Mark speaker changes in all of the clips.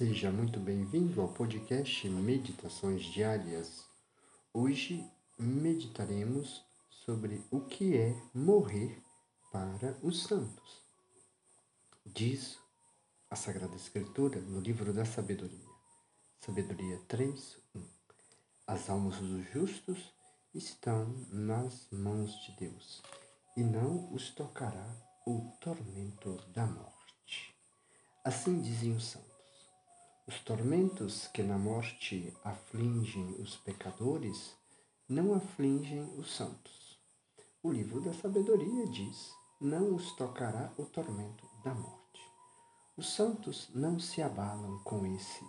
Speaker 1: Seja muito bem-vindo ao podcast Meditações Diárias. Hoje meditaremos sobre o que é morrer para os santos. Diz a Sagrada Escritura no livro da Sabedoria, Sabedoria 3, 1. As almas dos justos estão nas mãos de Deus e não os tocará o tormento da morte. Assim dizem os santos. Os tormentos que na morte afligem os pecadores não afligem os santos. O livro da sabedoria diz: não os tocará o tormento da morte. Os santos não se abalam com esse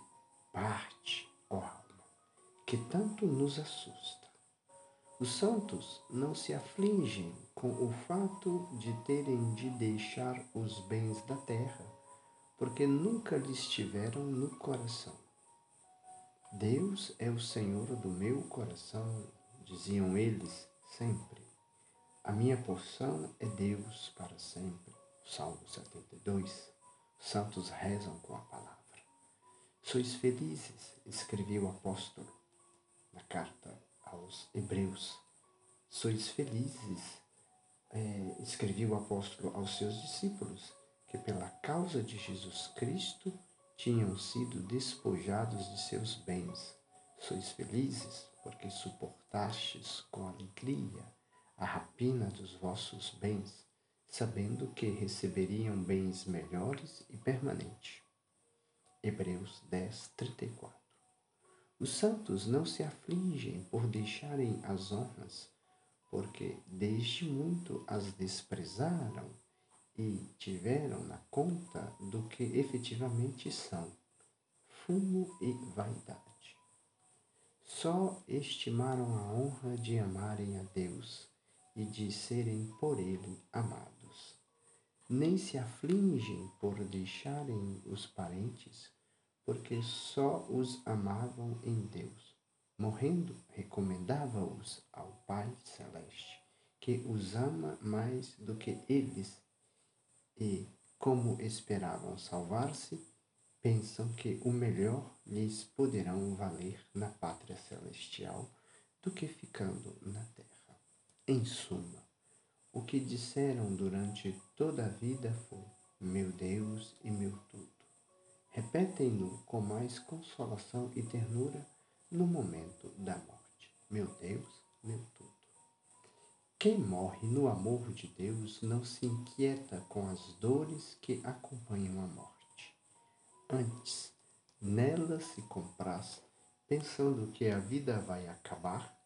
Speaker 1: parte, ó alma, que tanto nos assusta. Os santos não se afligem com o fato de terem de deixar os bens da terra porque nunca lhes tiveram no coração. Deus é o Senhor do meu coração, diziam eles sempre. A minha porção é Deus para sempre. Salmo 72. Santos rezam com a palavra. Sois felizes, escreveu o apóstolo na carta aos Hebreus. Sois felizes, é, escreveu o apóstolo aos seus discípulos que pela causa de Jesus Cristo tinham sido despojados de seus bens. Sois felizes porque suportastes com alegria a rapina dos vossos bens, sabendo que receberiam bens melhores e permanentes. Hebreus 10, 34. Os santos não se afligem por deixarem as honras, porque desde muito as desprezaram e tiveram na conta do que efetivamente são, fumo e vaidade. Só estimaram a honra de amarem a Deus e de serem por Ele amados. Nem se afligem por deixarem os parentes, porque só os amavam em Deus. Morrendo, recomendava-os ao Pai Celeste, que os ama mais do que eles e, como esperavam salvar-se, pensam que o melhor lhes poderão valer na pátria celestial do que ficando na terra. Em suma, o que disseram durante toda a vida foi: Meu Deus e meu tudo. Repetem-no com mais consolação e ternura no momento da morte. Meu Deus, meu tudo. Quem morre no amor de Deus não se inquieta com as dores que acompanham a morte. Antes, nela se compraz, pensando que a vida vai acabar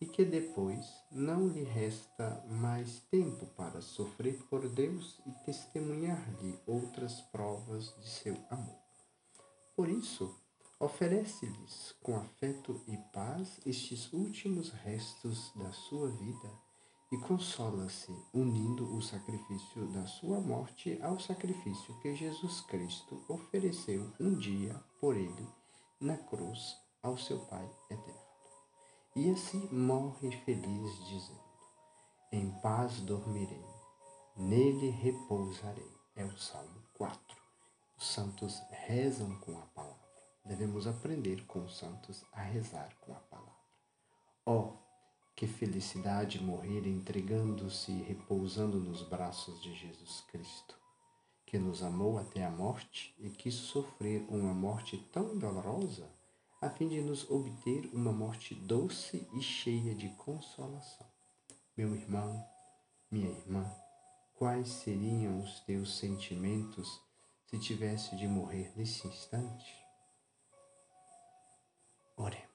Speaker 1: e que depois não lhe resta mais tempo para sofrer por Deus e testemunhar-lhe outras provas de seu amor. Por isso, oferece-lhes com afeto e paz estes últimos restos da sua vida e consola-se unindo o sacrifício da sua morte ao sacrifício que Jesus Cristo ofereceu um dia por ele na cruz ao seu Pai eterno. E assim morre feliz, dizendo: Em paz dormirei, nele repousarei. É o Salmo 4. Os santos rezam com a palavra. Devemos aprender com os santos a rezar com a palavra. Ó, oh, que felicidade morrer entregando-se e repousando nos braços de Jesus Cristo, que nos amou até a morte e quis sofrer uma morte tão dolorosa a fim de nos obter uma morte doce e cheia de consolação. Meu irmão, minha irmã, quais seriam os teus sentimentos se tivesse de morrer nesse instante? Oremos.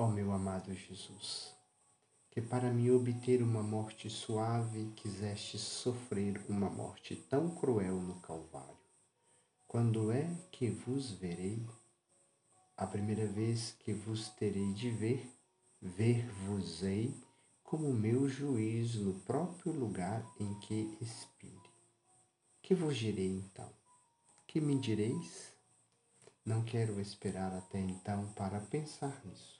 Speaker 1: Ó oh, meu amado Jesus, que para me obter uma morte suave quiseste sofrer uma morte tão cruel no Calvário. Quando é que vos verei? A primeira vez que vos terei de ver, ver-vos-ei como meu juiz no próprio lugar em que expire. Que vos direi então? Que me direis? Não quero esperar até então para pensar nisso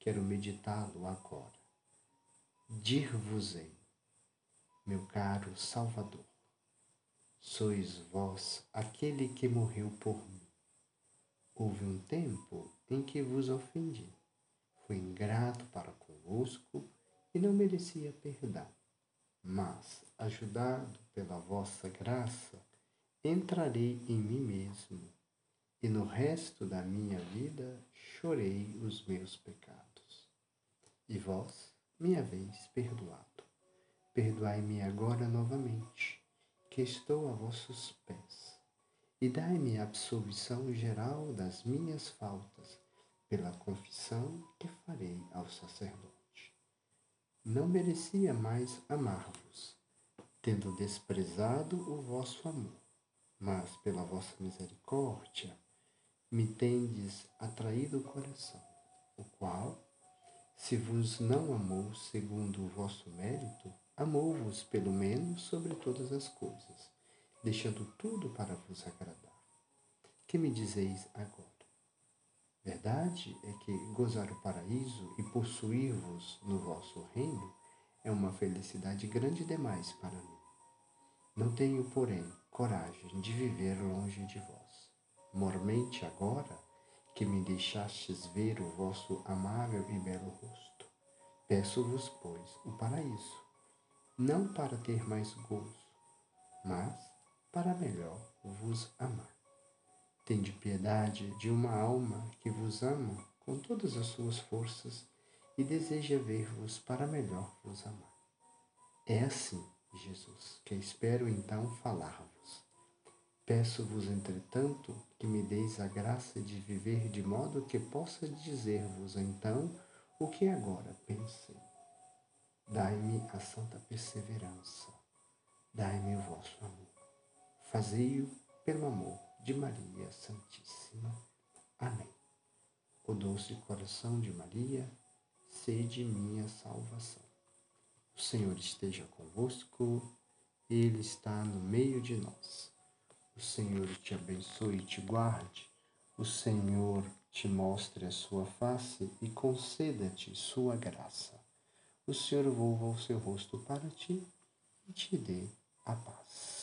Speaker 1: Quero meditá-lo agora. Dir-vos-ei, meu caro Salvador, sois vós aquele que morreu por mim, Houve um tempo em que vos ofendi. Fui ingrato para convosco e não merecia perdão. Mas, ajudado pela vossa graça, entrarei em mim mesmo e no resto da minha vida chorei os meus pecados. E vós me haveis perdoado. Perdoai-me agora novamente, que estou a vossos pés, e dai-me a absolvição geral das minhas faltas, pela confissão que farei ao sacerdote. Não merecia mais amar-vos, tendo desprezado o vosso amor, mas pela vossa misericórdia me tendes atraído o coração, o qual, se vos não amou segundo o vosso mérito, amou-vos pelo menos sobre todas as coisas, deixando tudo para vos agradar. Que me dizeis agora? Verdade é que gozar o paraíso e possuir-vos no vosso reino é uma felicidade grande demais para mim. Não tenho, porém, coragem de viver longe de vós mormente agora que me deixastes ver o vosso amável e belo rosto. Peço-vos, pois, o paraíso, não para ter mais gozo, mas para melhor vos amar. Tende piedade de uma alma que vos ama com todas as suas forças e deseja ver-vos para melhor vos amar. É assim, Jesus, que espero então falar-vos Peço-vos, entretanto, que me deis a graça de viver de modo que possa dizer-vos então o que agora pensei. Dai-me a santa perseverança, dai-me o vosso amor. Fazei-o pelo amor de Maria Santíssima. Amém. O doce coração de Maria, sede minha salvação. O Senhor esteja convosco, Ele está no meio de nós. O Senhor te abençoe e te guarde. O Senhor te mostre a sua face e conceda-te sua graça. O Senhor volva o seu rosto para ti e te dê a paz.